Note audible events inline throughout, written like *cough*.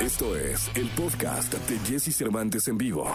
Esto es el podcast de Jesse Cervantes en vivo.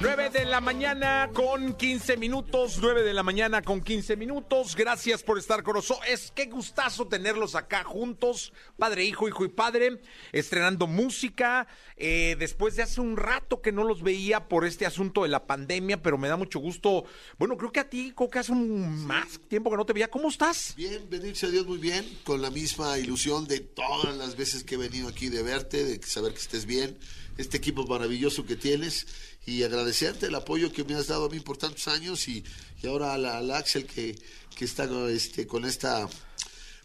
9 de la mañana con 15 minutos, 9 de la mañana con 15 minutos. Gracias por estar con nosotros. Es que gustazo tenerlos acá juntos, padre, hijo, hijo y padre, estrenando música. Eh, después de hace un rato que no los veía por este asunto de la pandemia, pero me da mucho gusto. Bueno, creo que a ti, creo que hace un más tiempo que no te veía. ¿Cómo estás? Bien, bendito a Dios, muy bien, con la misma ilusión de todas las veces que he venido aquí de verte, de saber que estés bien, este equipo maravilloso que tienes y agradecerte el apoyo que me has dado a mí por tantos años y, y ahora al, Axel que, que está este, con esta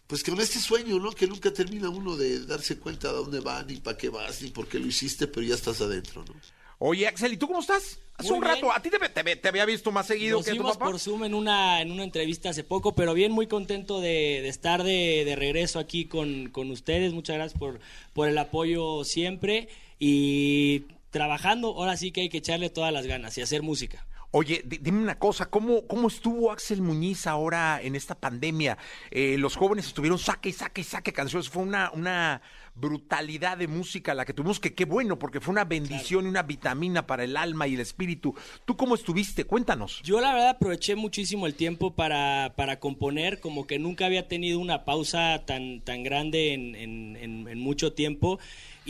pues con este sueño, ¿no? Que nunca termina uno de darse cuenta de dónde va, ni para qué vas, ni por qué lo hiciste, pero ya estás adentro, ¿no? Oye, Axel, ¿y tú cómo estás? Hace un rato, a ti te, había visto más seguido que a tu papá. por Zoom en una, en una entrevista hace poco, pero bien, muy contento de, estar de, de, regreso aquí con, con ustedes. Muchas gracias por, por el apoyo siempre y trabajando, ahora sí que hay que echarle todas las ganas y hacer música. Oye, dime una cosa, ¿cómo, ¿cómo estuvo Axel Muñiz ahora en esta pandemia? Eh, los jóvenes estuvieron saque y saque y saque canciones, fue una, una brutalidad de música la que tuvimos, que qué bueno, porque fue una bendición y una vitamina para el alma y el espíritu. ¿Tú cómo estuviste? Cuéntanos. Yo la verdad aproveché muchísimo el tiempo para, para componer, como que nunca había tenido una pausa tan, tan grande en, en, en mucho tiempo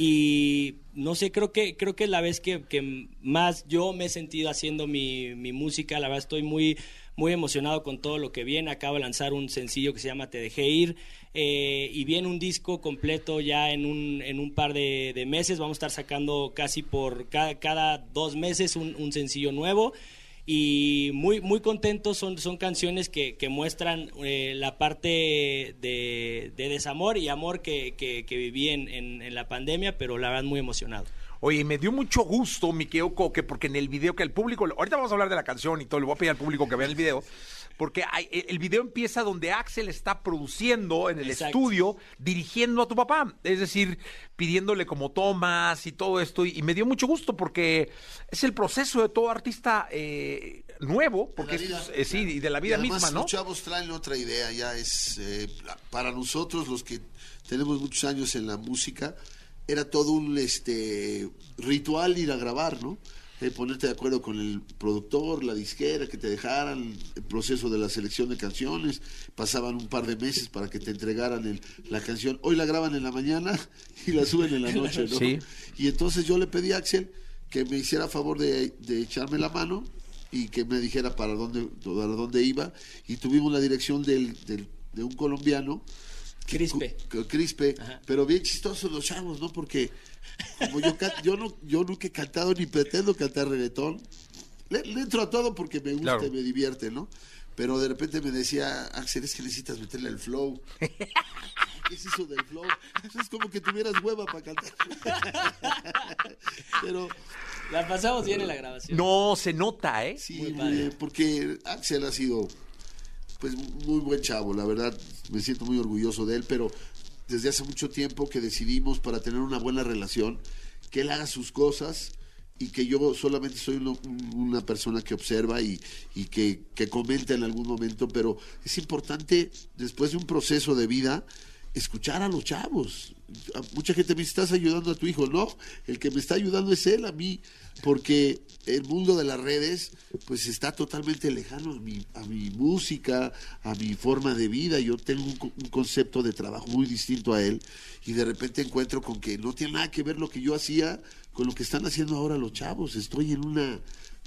y no sé, creo que, creo que es la vez que, más yo me he sentido haciendo mi, música, la verdad estoy muy, muy emocionado con todo lo que viene, acabo de lanzar un sencillo que se llama Te dejé ir eh, y viene un disco completo ya en un, en un par de, meses, vamos a estar sacando casi por cada, dos meses un sencillo nuevo y muy muy contentos. Son son canciones que, que muestran eh, la parte de, desamor y amor que, que, viví en, en, la pandemia pero la verdad muy emocionado. Oye, me dio mucho gusto, mi Coque, porque en el video que el público, ahorita vamos a hablar de la canción y todo, le voy a pedir al público que vea el video, porque e, el video empieza donde Axel está produciendo en el estudio, dirigiendo a tu papá, es decir, pidiéndole como tomas y todo esto, y, me dio mucho gusto porque es el proceso de todo artista eh, nuevo, porque es, eh, sí, y de la vida misma, ¿no? Los chavos traen otra idea, ya es eh, para nosotros los que tenemos muchos años en la música, era todo un este ritual ir a grabar, ¿no? Eh, ponerte de acuerdo con el productor, la disquera, que te dejaran el proceso de la selección de canciones, pasaban un par de meses para que te entregaran la canción, hoy la graban en la mañana *laughs* y la suben en la noche, ¿no? Y entonces yo le pedí a Axel que me hiciera favor de, echarme la mano y que me dijera para dónde, para dónde iba, y tuvimos la dirección del, de un colombiano, Crispe. Crispe, pero bien chistosos los chavos, ¿no? Porque como yo, yo, no, yo nunca he cantado ni pretendo cantar reggaetón. Le, entro a todo porque me gusta y me divierte, ¿no? Pero de repente me decía, Axel, es que necesitas meterle el flow. *laughs* ¿Qué es eso del flow? es como que tuvieras hueva para cantar. *laughs* Pero. La pasamos bien en la grabación. No, se nota, ¿eh? Sí, porque Axel ha sido, pues, muy buen chavo, la verdad. Me siento muy orgulloso de él, pero desde hace mucho tiempo que decidimos para tener una buena relación, que él haga sus cosas y que yo solamente soy una persona que observa y, que, que comenta en algún momento, pero es importante después de un proceso de vida escuchar a los chavos. Mucha gente me estás ayudando a tu hijo. No, el que me está ayudando es él a mí, porque el mundo de las redes pues está totalmente lejano a mi, a mi música, a mi forma de vida. Yo tengo un, concepto de trabajo muy distinto a él y de repente encuentro con que no tiene nada que ver lo que yo hacía con lo que están haciendo ahora los chavos. Estoy en una,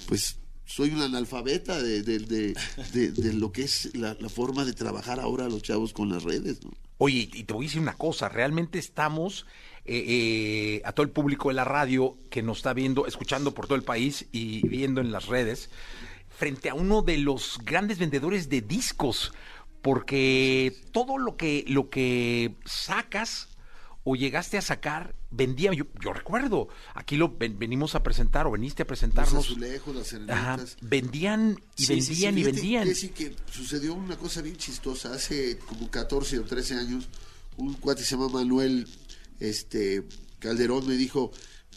pues soy un analfabeta de, de, lo que es la, forma de trabajar ahora los chavos con las redes. ¿no? Oye, y te voy a decir una cosa, realmente estamos eh, eh, a todo el público de la radio que nos está viendo, escuchando por todo el país y viendo en las redes, frente a uno de los grandes vendedores de discos, porque todo lo que, lo que sacas o llegaste a sacar, vendía, yo, yo recuerdo, aquí lo venimos a presentar o veniste a presentarnos. Los azulejos, las vendían y vendían y vendían. Sí, que sucedió una cosa bien chistosa, hace como 14 o 13 años, un cuate se llama Manuel este, Calderón me dijo,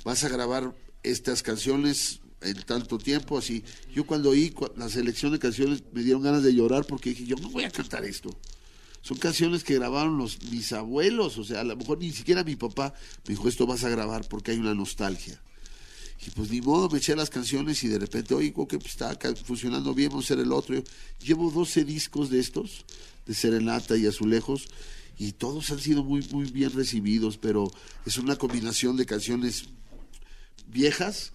vas a grabar estas canciones en tanto tiempo, así. Yo cuando oí la selección de canciones me dieron ganas de llorar porque dije, yo no voy a cantar esto son canciones que grabaron los mis abuelos, o sea, a lo mejor ni siquiera mi papá me dijo esto vas a grabar porque hay una nostalgia. Y pues ni modo, me eché las canciones y de repente, oigo que pues, está funcionando bien, vamos a hacer el otro. Llevo 12 discos de estos, de Serenata y Azulejos, y todos han sido muy, muy bien recibidos, pero es una combinación de canciones viejas,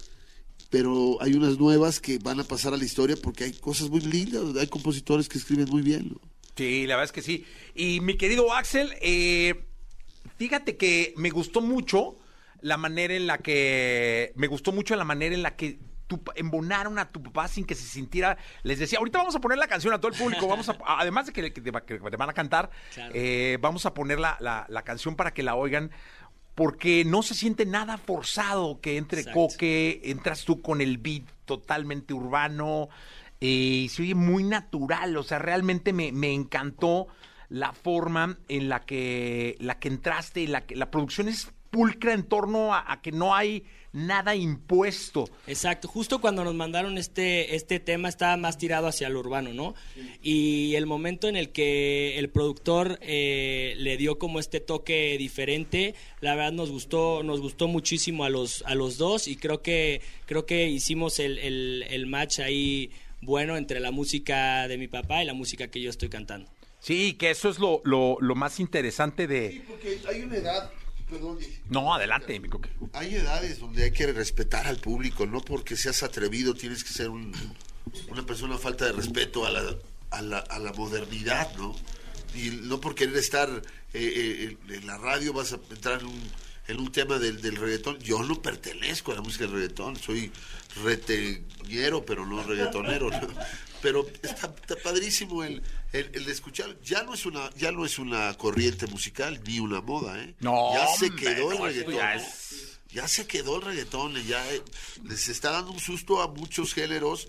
pero hay unas nuevas que van a pasar a la historia porque hay cosas muy lindas, hay compositores que escriben muy bien. Sí, la verdad es que sí. Y mi querido Axel, eh, fíjate que me gustó mucho la manera en la que me gustó mucho la manera en la que tu, embonaron a tu papá sin que se sintiera. Les decía, ahorita vamos a poner la canción a todo el público. Vamos a, *laughs* además de que, te, van a cantar, Claro. eh, vamos a poner la, la- la canción para que la oigan. Porque no se siente nada forzado que entre Exacto. Coque, entras tú con el beat totalmente urbano eh, y se oye muy natural. O sea, realmente me, me encantó la forma en la que, la que entraste la que la producción es pulcra en torno a, a que no hay nada impuesto. Exacto, justo cuando nos mandaron este, este tema estaba más tirado hacia lo urbano, ¿no? Y el momento en el que el productor eh, le dio como este toque diferente, la verdad nos gustó, nos gustó muchísimo a los, a los dos y creo que, creo que hicimos el, el, el match ahí bueno entre la música de mi papá y la música que yo estoy cantando. Sí, que eso es lo, lo, lo más interesante de... porque hay una edad, perdón, No, adelante, mi Coque. hay edades donde hay que respetar al público, no porque seas atrevido tienes que ser un- una persona falta de respeto a la, a la, a la modernidad, ¿no? Y no por querer estar eh, eh, en la radio vas a entrar en un, en un tema del, del reggaetón. Yo no pertenezco a la música del reggaetón, soy reteñero, pero no reggaetonero. ¿no? Pero está, está padrísimo el, el, el escuchar. Ya no es una ya no es una corriente musical ni una moda, ¿eh? No, ya se hombre, quedó no, el reggaetón. ya ¿no? es- Ya se quedó el reggaetón, ya eh, les está dando un susto a muchos géneros.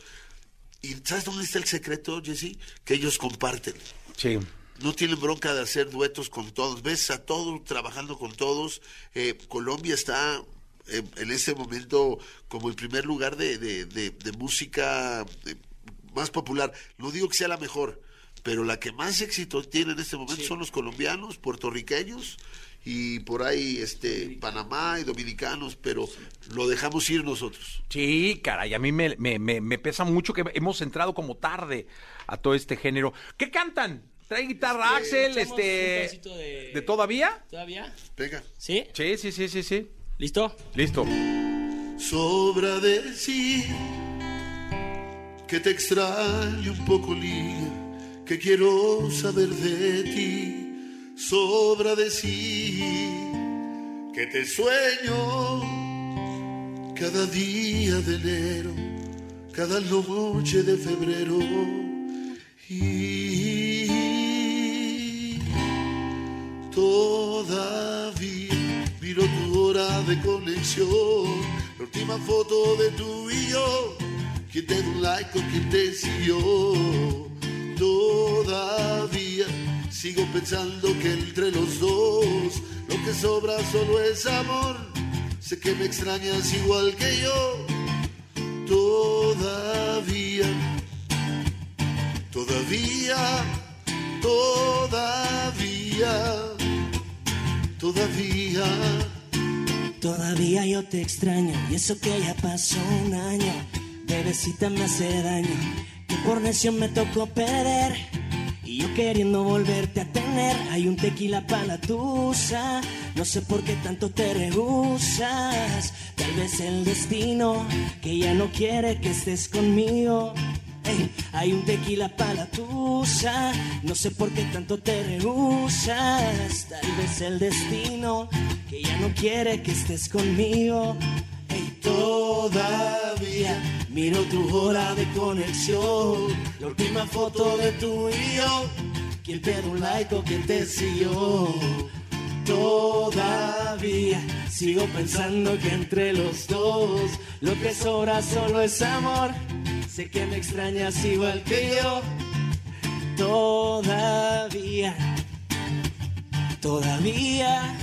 ¿Y sabes dónde está el secreto, Jesse? Que ellos comparten. Sí. No tienen bronca de hacer duetos con todos. Ves a todos trabajando con todos. Eh, Colombia está eh, en este momento como el primer lugar de, de- de- de música eh, más popular. No digo que sea la mejor, pero la que más éxito tiene en este momento son los colombianos, puertorriqueños y por ahí este Panamá y dominicanos, pero lo dejamos ir nosotros. Sí, caray, a mí me, me, me, me pesa mucho que hemos entrado como tarde a todo este género. ¿Qué cantan? ¿Trae guitarra Axel? un Este, de- ¿De todavía? ¿Todavía? Venga. ¿Sí? Sí, sí, sí, sí, sí. ¿Listo? Listo. Sobra decir que te extraño un poco, Lilia, que quiero saber de ti. Sobra decir que te sueño cada día de enero, cada noche de febrero. Y todavía miro tu hora de conexión, la última foto de tú y yo, quien te dio un like o quien te siguió. Todavía sigo pensando que entre los dos lo que sobra solo es amor. Sé que me extrañas igual que yo. Todavía Todavía, todavía, todavía. Todavía yo te extraño y eso que ya pasó un año, bebecita me hace daño, que por necio me tocó perder y yo queriendo volverte a tener, hay un tequila para la tusa, no sé por qué tanto te rehusas, tal vez el destino que ya no quiere que estés conmigo. Hay un tequila para la tusa, no sé por qué tanto te rehusas, tal vez el destino que ya no quiere que estés conmigo. Ey, todavía miro tu hora de conexión, la última foto de tú y yo, quien te da un like o quien te siguió. Todavía sigo pensando que entre los dos lo que sobra solo es amor. Sé que me extrañas igual que yo. Todavía, todavía,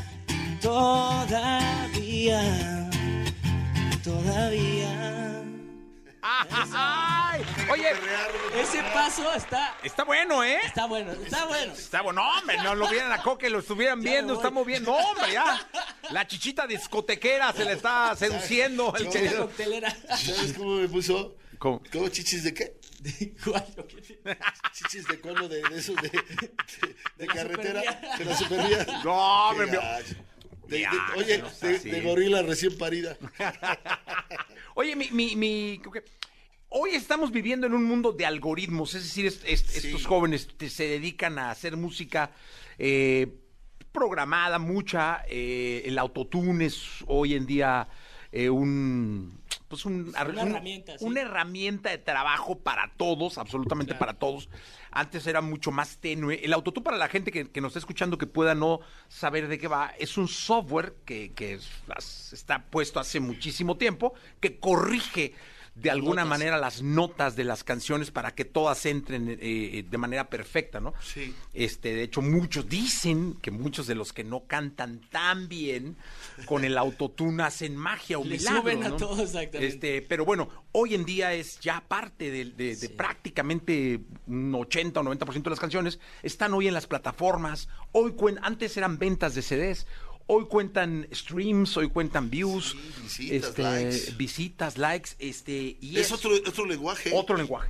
todavía, todavía. ¡Ay! Oye. Ese paso está, está bueno, ¿eh? está bueno, está bueno. Está bueno, no, hombre, no lo vieran a Coque, lo estuvieran Ya viendo, me voy. estamos viendo, no, hombre, ya. La chichita discotequera se le está seduciendo el querido. coctelera. ¿Sabes cómo me puso? ¿Cómo? ¿Cómo chichis de qué? *laughs* Chichis de cono de, de esos de, de, *laughs* de la carretera. supervía. De la supervía. *laughs* No. De- Ya, oye, no de, gorila recién parida. Oye, mi, mi, mi- hoy estamos viviendo en un mundo de algoritmos, es decir, es- es- Sí. estos jóvenes te- se dedican a hacer música eh, programada, mucha, eh, el autotune es hoy en día eh, un... Pues un, Una un- herramienta, sí. una herramienta de trabajo para todos, absolutamente Claro. para todos. Antes era mucho más tenue. El autotune, para la gente que, que nos está escuchando que pueda no saber de qué va, es un software que, que está puesto hace muchísimo tiempo, que corrige de alguna Notas. manera las notas de las canciones para que todas entren eh, eh, de manera perfecta, ¿no? Sí. Este, de hecho, muchos dicen que muchos de los que no cantan tan bien con el autotune hacen magia o Le milagro, suben a ¿no? todo, exactamente. Este, pero bueno, hoy en día es ya parte de, de- de prácticamente un 80 o 90% de las canciones están hoy en las plataformas. Hoy antes eran ventas de CDs. Hoy cuentan streams, hoy cuentan views, Sí, visitas, este, likes. visitas, likes, este, y Es otro, otro lenguaje. otro lenguaje.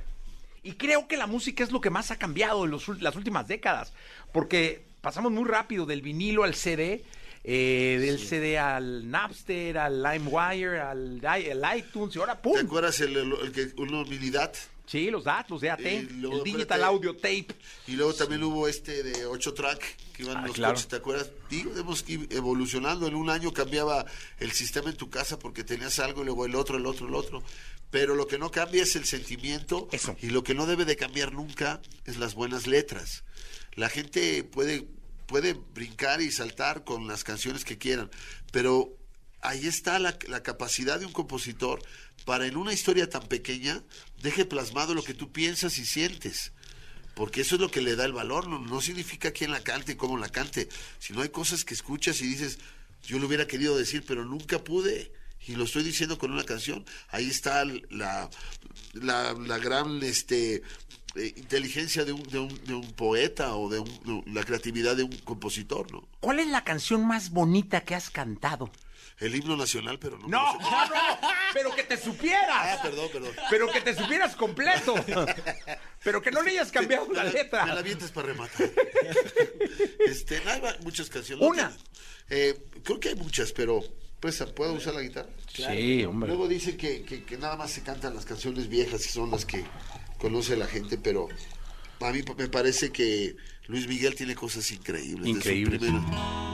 Y creo que la música es lo que más ha cambiado en los las últimas décadas, porque pasamos muy rápido del vinilo al CD, eh, del CD al Napster, al LimeWire, al, al iTunes, y ahora ¿Te ¡pum! acuerdas el, el, el que una? Sí, los DAT, los DAT, luego, el Digital espérate. Audio Tape. Y luego también hubo este de 8 track que iban Ah, los claro. coches, ¿te acuerdas? Digo, hemos ido evolucionando. En un año cambiaba el sistema en tu casa porque tenías algo y luego el otro, el otro, el otro. Pero lo que no cambia es el sentimiento. Eso. Y lo que no debe de cambiar nunca es las buenas letras. La gente puede, puede brincar y saltar con las canciones que quieran, pero ahí está la, la capacidad de un compositor para en una historia tan pequeña deje plasmado lo que tú piensas y sientes. Porque eso es lo que le da el valor, no, no significa quién la cante y cómo la cante, sino hay cosas que escuchas y dices, yo lo hubiera querido decir, pero nunca pude, y lo estoy diciendo con una canción. Ahí está la, la, la gran este, eh, inteligencia de un, de, un, poeta o de, un- la creatividad de un compositor. ¿Cuál es la canción más bonita que has cantado? El himno nacional, pero no. No, no, no, pero que te supieras. Ah, perdón, perdón. Pero que te supieras completo. Pero que no le hayas cambiado la Me letra. Me la avientas para rematar. este, no hay muchas canciones. Una. eh, creo que hay muchas, pero pues, ¿puedo usar la guitarra? Sí, hombre. Luego dice que, que- que nada más se cantan las canciones viejas y son las que conoce la gente, pero a mí me parece que Luis Miguel tiene cosas increíbles. de su Increíbles. primera-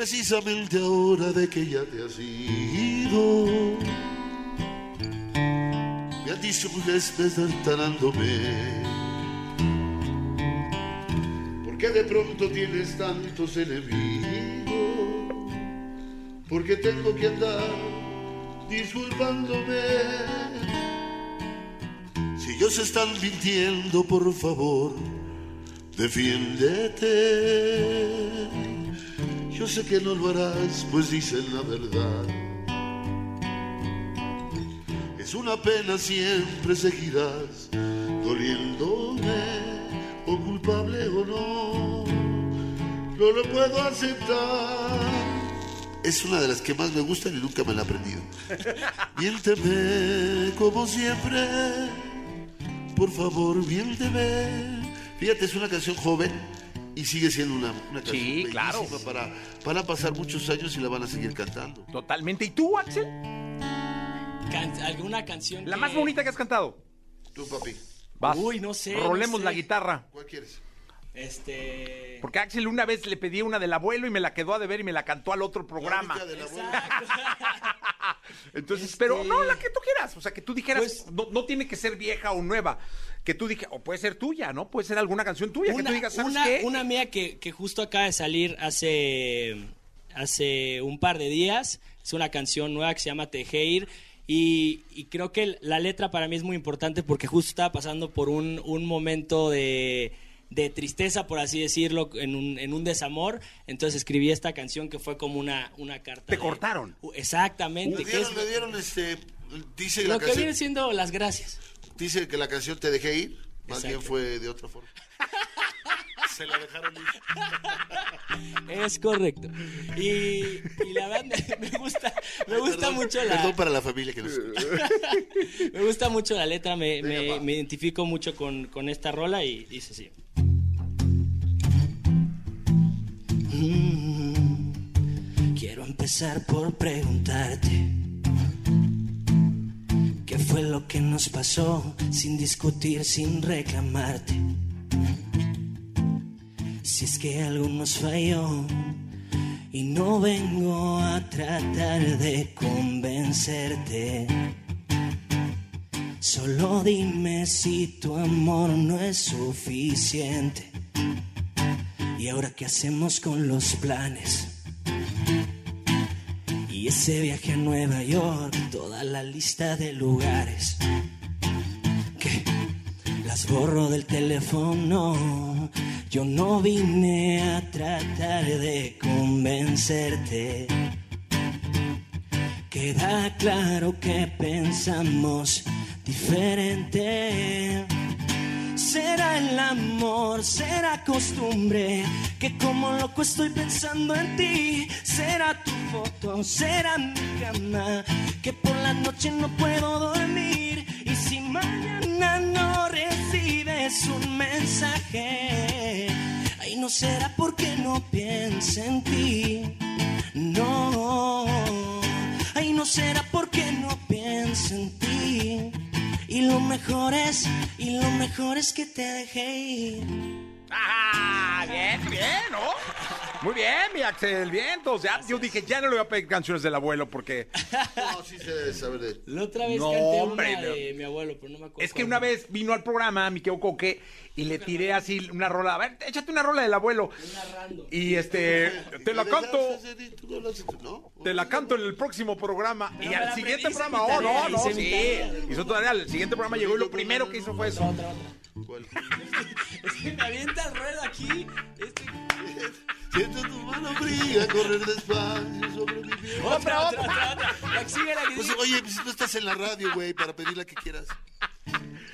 Precisamente ahora de que ya te has ido, me han dicho que es destartarándome. ¿Por qué de pronto tienes tantos enemigos? ¿Por qué tengo que andar disculpándome? Si ellos están mintiendo, por favor, defiéndete. Yo sé que no lo harás, pues dicen la verdad. Es una pena, siempre seguirás doliéndome, o culpable o no, no lo puedo aceptar. Es una de las que más me gustan y nunca me la he aprendido. *laughs* Miénteme como siempre, por favor, miénteme. Fíjate, es una canción joven y sigue siendo una, una canción Sí, claro. Para, van a pasar muchos años y la van a seguir cantando. Totalmente. ¿Y tú, Axel? Can- ¿Alguna canción La que- más bonita que has cantado. Tú, papi, Vas. Uy, no sé, Rolemos no sé. la guitarra. ¿cuál quieres? Este... Porque Axel una vez le pedí una del abuelo y me la quedó a deber y me la cantó al otro programa. La única de la abuela. Exacto. *laughs* Entonces, Este- pero no, la que tú quieras. O sea, que tú dijeras, Pues- no, no tiene que ser vieja o nueva. Que tú dijeras, o puede ser tuya, ¿no? Puede ser alguna canción tuya. que tú digas, ¿sabes una, qué? una mía que, que justo acaba de salir hace, hace un par de días. Es una canción nueva que se llama Tejeir. Y, y creo que la letra para mí es muy importante porque justo estaba pasando por un, un momento de, de tristeza, por así decirlo, en un, en un desamor. Entonces escribí esta canción que fue como una, una carta. ¿Te de- cortaron? Uh, Exactamente. Le dieron, le dieron este, Dice la, Lo que canción, viene siendo las gracias. dice que la canción Te dejé ir, más Exacto. bien fue de otra forma. *laughs* Se la dejaron ir. *laughs* Es correcto. Y, y la verdad me, me gusta, me gusta Perdón, mucho la, Perdón para la familia que nos *laughs* escucha. me gusta mucho la letra, me, Venga, me identifico mucho con, con esta rola y dice así. Mm, Quiero empezar por preguntarte qué fue lo que nos pasó sin discutir, sin reclamarte. Si es que algo nos falló y no vengo a tratar de convencerte. Solo dime si tu amor no es suficiente. ¿Y ahora qué hacemos con los planes? Y ese viaje a Nueva York, toda la lista de lugares. que Las borro del teléfono. Yo no vine a tratar de convencerte. Queda claro que pensamos diferente. Será el amor, será costumbre, que como loco estoy pensando en ti. Será tu foto, será mi cama, que por la noche no puedo dormir. Y si no un mensaje, ahí no será porque no piense en ti. No, ahí no será porque no piense en ti. Y lo mejor es, y lo mejor es que te dejé ir. ¡Ah! Bien, bien, ¿no? Muy bien, mi Axel, bien. Entonces, ya, yo dije, ya no le voy a pedir canciones del abuelo porque *laughs* No, sí se debe saber de La otra vez No, canté hombre, una de mi abuelo, pero no me acuerdo. es que cuál. una vez vino al programa mi Coque y le tiré así una rola. A ver, échate una rola del abuelo. Narrando. Y este, te la canto. Tú no lo haces, ¿no? Te la canto en el próximo programa. Pero y al siguiente programa, oh, no, no, sí. Hizo todavía. El siguiente programa llegó y lo primero que hizo fue eso. Otra, otra. ¿Cuál? *laughs* Es que me avienta el aquí. Este... Siento tu mano fría correr despacio sobre mi piel. Otra, otra, otra, otra. La que sigue, la que Pues, sigue. oye, pues si no estás en la radio, güey, para pedir la que quieras.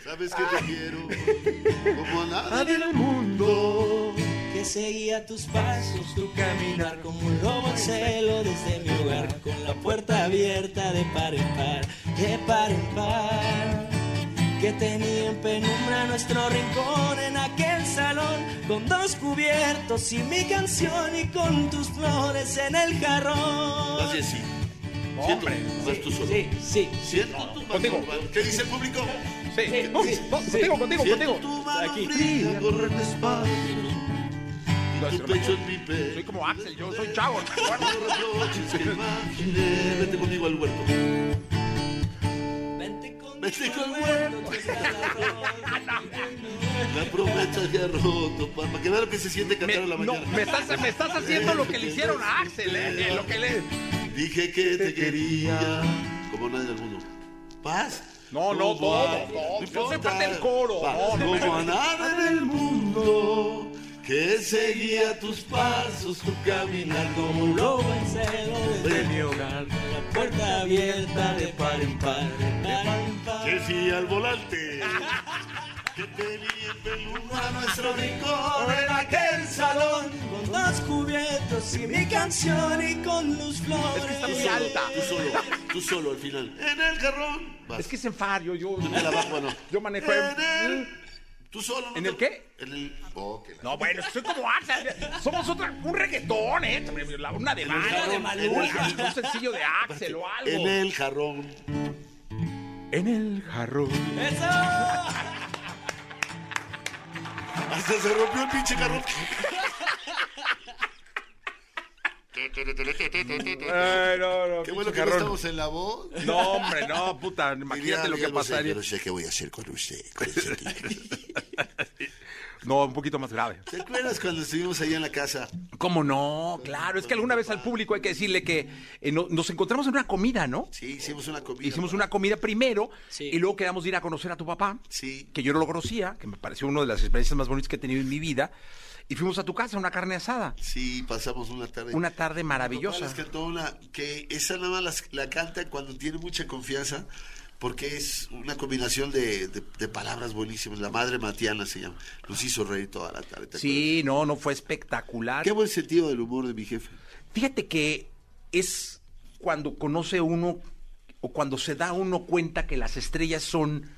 Sabes que te quiero como a nadie en el mundo. Que seguía tus pasos, tu caminar como un lobo en celo desde mi hogar, con la puerta abierta de par en par, de par en par. Que tenía en penumbra nuestro rincón en aquel salón, con dos cubiertos y mi canción y con tus flores en el jarrón. Bien sí. Hombre. Siento, más tú solo. Sí, sí. Siento tu mano. Contigo. ¿Qué dice el público? Sí, Sí, no, sí, no, sí. contigo, contigo, Siento contigo. tu mano Aquí. fría correr despacio. Y tu pecho en mi pecho. Soy como Axel, yo soy chavo. Vete conmigo al huerto. Que está roto. La promesa se ha roto. Para, que vea lo que se siente cantar Me, a la no, mañana. me estás, me estás haciendo lo que le hicieron a Axel, eh, eh, lo que le... Dije que te quería como nadie del mundo. Paz. No, no, Como todo, todo. no Yo soy importa. parte del coro. No, no, como a nada en el mundo que seguía tus pasos, tu caminar como un. Lobo en celo desde mi hogar, con la puerta abierta de par en par, Decía al volante que tenía en penumbra nuestro rincón en aquel salón. Con dos cubiertos y mi canción y con luz flores. Es que está muy alta. Tú solo, tú solo al final. En el jarrón. Vas. Es que es en far, yo, yo, Tú no. yo manejo... En el... Tú solo. ¿no? ¿En el qué? En el... Oh, que la- No, bueno, soy como Axel. Somos otra, un reggaetón, ¿eh? Una de Maluma, de Maluma. un sencillo de Axel o algo. En el jarrón. En el jarrón. ¡Eso! Hasta se rompió el pinche jarrón. Ay, no, no, Qué bueno que no jarrón. estamos en la voz. No, hombre, no, puta, imagínate lo que pasaría. Yo no sé qué voy a hacer con usted. con. *laughs* No, un poquito más grave. ¿Te acuerdas cuando estuvimos allá en la casa? ¿Cómo no? Claro, es que alguna vez al público hay que decirle que eh, no- nos encontramos en una comida, ¿no? Sí, hicimos una comida. Hicimos una comida primero Sí. y luego quedamos de ir a conocer a tu papá, Sí. que yo no lo conocía, que me pareció una de las experiencias más bonitas que he tenido en mi vida. Y fuimos a tu casa, una carne asada. Sí, pasamos una tarde. Una tarde maravillosa. Les cantó una que esa nada más las- la, canta cuando tiene mucha confianza, porque es una combinación de, de- de palabras buenísimas. La madre Matiana se llama. Nos hizo reír toda la tarde. ¿te Sí, no, no fue espectacular. Qué buen sentido del humor de mi jefe. Fíjate que es cuando conoce uno o cuando se da uno cuenta que las estrellas son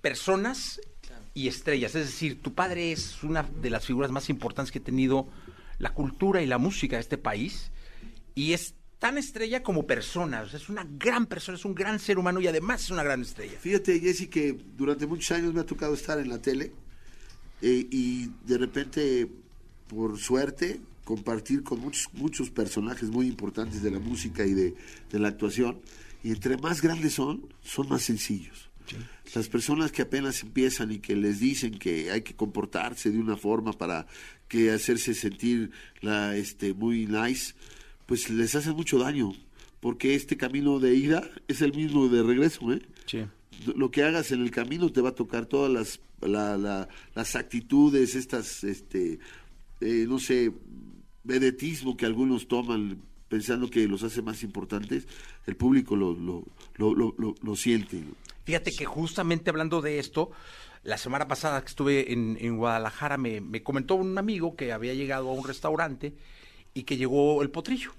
personas y estrellas. Es decir, tu padre es una de las figuras más importantes que ha tenido la cultura y la música de este país y es tan estrella como persona. O sea, es una gran persona, es un gran ser humano y además es una gran estrella. Fíjate, Jessy, que durante muchos años me ha tocado estar en la tele eh, y de repente, por suerte, compartir con muchos, muchos personajes muy importantes de la música y de, de la actuación. Y entre más grandes son, son más sencillos. Las personas que apenas empiezan y que les dicen que hay que comportarse de una forma para que hacerse sentir la, este, muy nice, pues les hace mucho daño. Porque este camino de ida es el mismo de regreso, ¿eh? lo que hagas en el camino te va a tocar todas las la- la- las actitudes estas este eh, no sé vedetismo que algunos toman pensando que los hace más importantes el público lo lo, lo, lo, lo- siente. Fíjate que justamente hablando de esto, la semana pasada que estuve en, en Guadalajara me, me comentó un amigo que había llegado a un restaurante y que llegó el potrillo.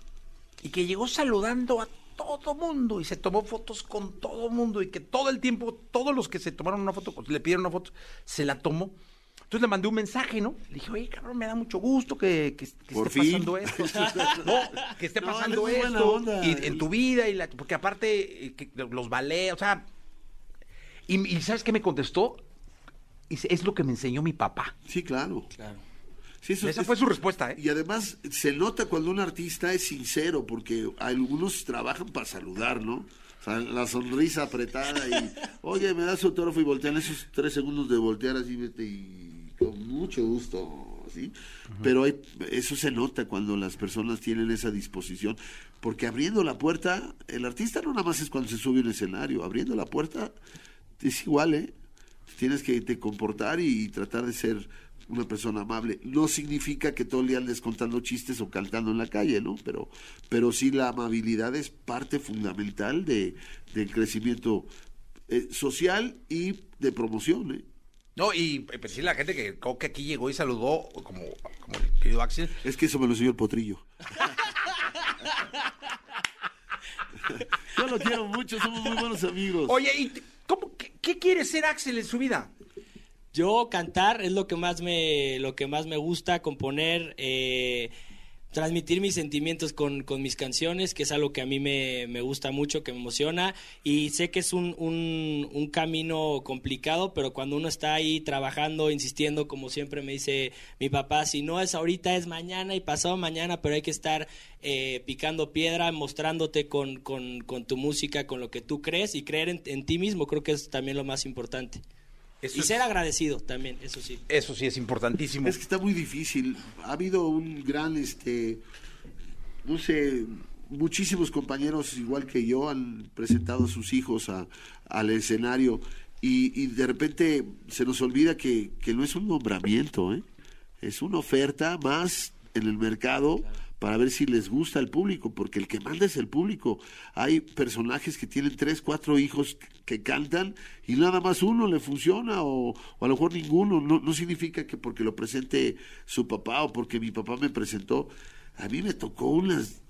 Y que llegó saludando a todo mundo y se tomó fotos con todo mundo y que todo el tiempo, todos los que se tomaron una foto, le pidieron una foto, se la tomó. Entonces le mandé un mensaje, ¿no? Le dije, oye, cabrón, me da mucho gusto que, que- esté fin. pasando esto. *laughs* no, que esté No, pasando es esto y en tu vida y la, porque aparte eh, que los ballet, o sea, y, y ¿sabes qué me contestó? Dice, es lo que me enseñó mi papá. sí claro Claro. Sí, eso- Esa es- fue su respuesta, ¿eh? y además se nota cuando un artista es sincero porque algunos trabajan para saludar no o sea, la sonrisa apretada y *laughs* oye me das autógrafo y voltean esos tres segundos de voltear así vete y con mucho gusto ¿sí? pero hay- eso se nota cuando las personas tienen esa disposición porque abriendo la puerta el artista no nada más es cuando se sube un escenario abriendo la puerta es igual eh tienes que te comportar y tratar de ser una persona amable. No significa que todo el día andes contando chistes o cantando en la calle, ¿no? Pero, pero sí la amabilidad es parte fundamental de, del crecimiento eh, social y de promoción, ¿eh? No, y pues, decirle a la gente que Coque aquí llegó y saludó, como, como el querido Axel. Es que eso me lo enseñó el potrillo. Yo lo quiero mucho, somos muy buenos amigos. Oye, ¿y cómo, qué, qué quiere ser Axel en su vida? Yo cantar es lo que más me, lo que más me gusta, componer, eh, transmitir mis sentimientos con, con mis canciones, que es algo que a mí me, me gusta mucho, que me emociona. Y sé que es un, un, camino complicado, pero cuando uno está ahí trabajando, insistiendo, como siempre me dice mi papá, si no es ahorita, es mañana y pasado mañana, pero hay que estar eh, picando piedra, mostrándote con, con, con tu música, con lo que tú crees y creer en ti mismo, creo que es también lo más importante. Eso y es- ser agradecido también, eso sí. Eso sí es importantísimo. Es que está muy difícil. Ha habido un gran, este, no sé, muchísimos compañeros igual que yo han presentado a sus hijos a- al escenario y, y de repente se nos olvida que, que no es un nombramiento, ¿eh? es una oferta más en el mercado para ver si les gusta al público, porque el que manda es el público. Hay personajes que tienen tres, cuatro hijos que cantan y nada más uno le funciona o, o a lo mejor ninguno. No, no significa que porque lo presente su papá o porque mi papá me presentó. A mí me tocó unas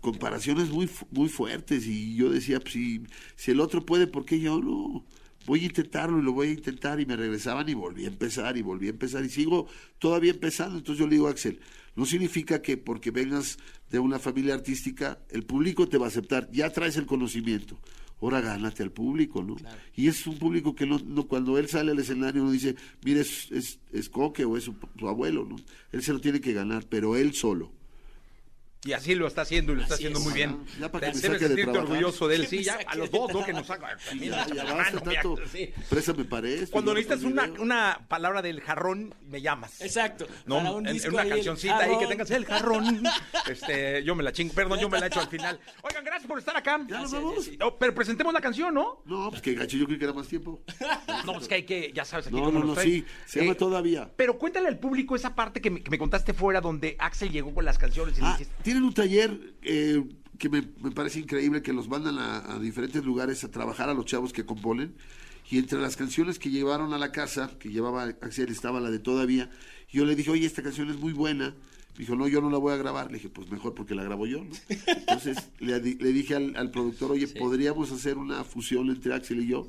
comparaciones muy muy fuertes y yo decía, pues, si, si el otro puede, ¿por qué yo no? Voy a intentarlo y lo voy a intentar y me regresaban y volví a empezar y volví a empezar y sigo todavía empezando. Entonces yo le digo a Axel, no significa que porque vengas de una familia artística, el público te va a aceptar, ya traes el conocimiento. Ahora gánate al público, ¿no? Y es un público que no, no cuando él sale al escenario no dice, mire, es, es, es Coque o es su, su abuelo, ¿no? Él se lo tiene que ganar, pero él solo. Y así lo está haciendo y lo está haciendo es. muy bien. Ya para que Debes de sentirte orgulloso de él. Sí, ya a los dos, ¿no? Que nos haga. también, Ya, ya mano, mira, sí. Para esto. Cuando necesitas una, una palabra del jarrón, me llamas. Exacto. No, un en, una ahí, cancioncita ahí que tengas el jarrón. *laughs* Este, yo me la chingo, perdón, yo me la echo al final. Oigan, gracias por estar acá. ¿Ya nos vamos? Oh, pero presentemos la canción, ¿no? No, pues que gacho, yo creí que era más tiempo. No, pues que hay que, ya sabes aquí No, no, no, sí, se llama Todavía. Pero cuéntale al público esa parte que me, que me contaste fuera donde Axel llegó con las canciones y le Ah, dijiste, tienen un taller eh, que me, me parece increíble que los mandan a, a diferentes lugares a trabajar a los chavos que componen. Y entre las canciones que llevaron a la casa, que llevaba Axel, estaba la de Todavía. Yo le dije, oye, esta canción es muy buena. Me dijo, no, yo no la voy a grabar. Le dije, pues mejor porque la grabo yo, ¿no? *laughs* Entonces le, di- le dije al, al productor, oye, ¿podríamos hacer una fusión entre Axel y yo?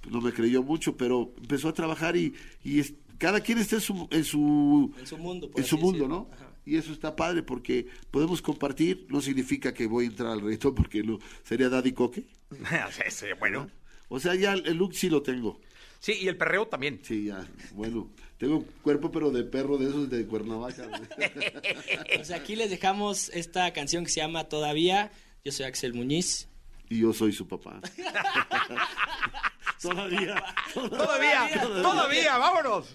Pues no me creyó mucho, pero empezó a trabajar y, y es- cada quien está en su, en su, En su mundo, en su mundo. ¿no? Ajá. Y eso está padre porque podemos compartir, no significa que voy a entrar al reggaetón *laughs* porque no, sería Daddy Coque. *laughs* Sí, sí, bueno. O sea, ya el look sí lo tengo. Sí, y el perreo también. Sí, ya, bueno, tengo cuerpo pero de perro de esos de Cuernavaca. *laughs* Pues aquí les dejamos esta canción que se llama Todavía. Yo soy Axel Muñiz. y yo soy su papá. Todavía. Todavía, todavía, vámonos.